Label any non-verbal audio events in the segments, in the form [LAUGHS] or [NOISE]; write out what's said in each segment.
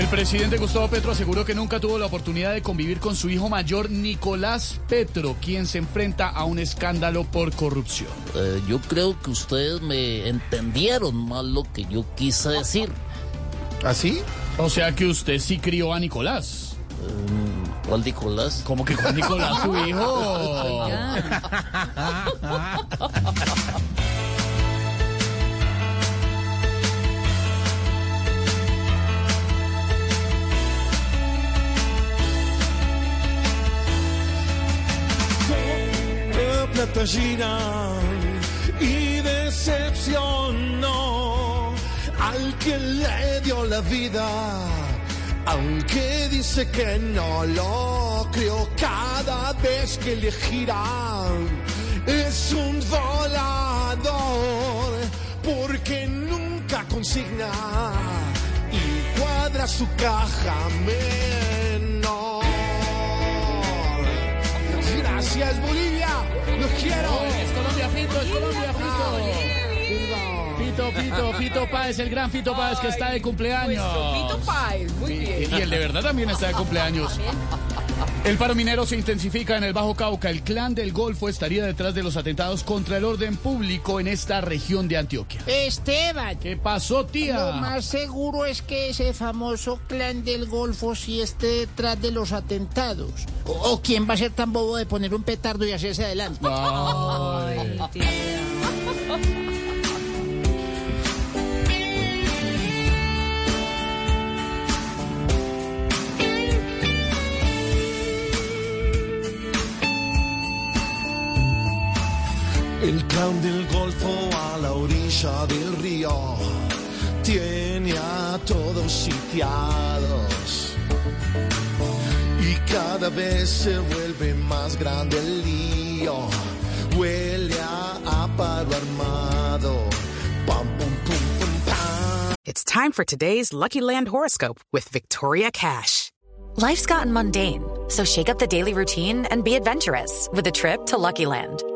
El presidente Gustavo Petro aseguró que nunca tuvo la oportunidad de convivir con su hijo mayor Nicolás Petro, quien se enfrenta a un escándalo por corrupción. Eh, yo creo que ustedes me entendieron mal lo que yo quise decir. ¿Así? O sea que usted sí crió a Nicolás. Eh, ¿Cuál Nicolás? ¿Cómo que con Nicolás, su hijo? [LAUGHS] plata y decepcionó al que le dio la vida, aunque dice que no lo creo cada vez que le giran. Es un volador porque nunca consigna y cuadra su caja menor. Gracias, Bolivia. Los quiero. es Colombia, Fito, es Colombia, Fito. Fito, Fito, Fito Páez, el gran Fito Páez que está de cumpleaños. Fito Páez, muy bien. Y el de verdad también está de cumpleaños. El paro minero se intensifica en el Bajo Cauca. El clan del Golfo estaría detrás de los atentados contra el orden público en esta región de Antioquia. Esteban. ¿Qué pasó, tía? Lo más seguro es que ese famoso clan del Golfo sí esté detrás de los atentados. ¿O, quién va a ser tan bobo de poner un petardo y hacerse adelante? Ay, tía. El clan del Golfo a la orilla del río tiene a todos sitiados. Y cada vez se vuelve más grande el lío. Huele a, a paro armado. Pum, pum, pum, pum, pam. It's time for today's Lucky Land horoscope with Victoria Cash. Life's gotten mundane, so shake up the daily routine and be adventurous with a trip to Lucky Land.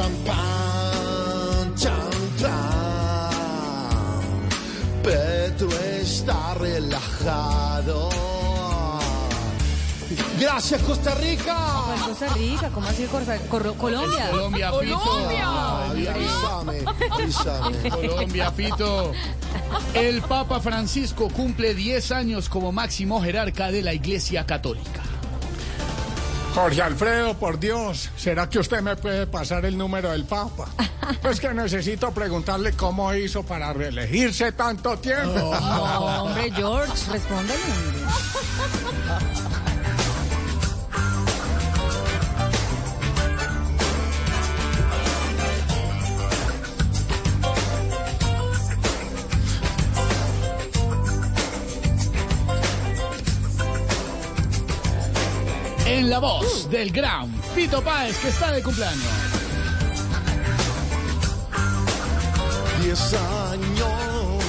Pam, pam, chan, chan. Petro está relajado. Gracias, Costa Rica. Pues Costa Rica, ¿cómo así Corsa- Cor- Colombia? Colombia, Fito. Ay, avísame, avísame. [LAUGHS] Colombia, Fito. El Papa Francisco cumple 10 años como máximo jerarca de la Iglesia Católica. Jorge Alfredo, por Dios, ¿será que usted me puede pasar el número del Papa? [LAUGHS] Pues que necesito preguntarle cómo hizo para reelegirse tanto tiempo. No, hombre, George, respóndele. En la voz del gran Fito Páez que está de cumpleaños. Diez años,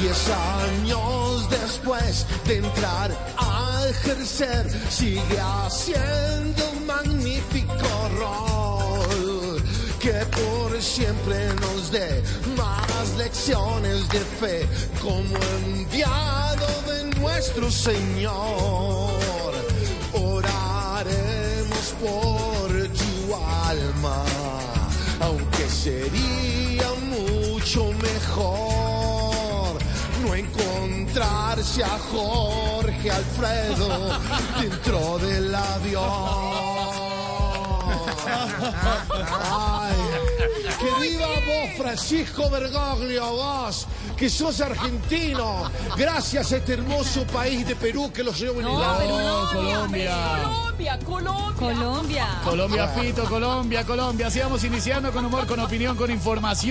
diez años después de entrar a ejercer, sigue haciendo un magnífico rol. Que por siempre nos dé más lecciones de fe como enviado de nuestro Señor. Por tu alma, aunque sería mucho mejor no encontrarse a Jorge Alfredo dentro del avión. [LAUGHS] Ay, que viva vos, Francisco Bergoglio, vos, que sos argentino, gracias a este hermoso país de Perú que los llevo en el No, Perú no, Colombia. Colombia, Colombia. Colombia. Colombia, Fito, Colombia, Colombia. Así vamos iniciando con humor, con opinión, con información.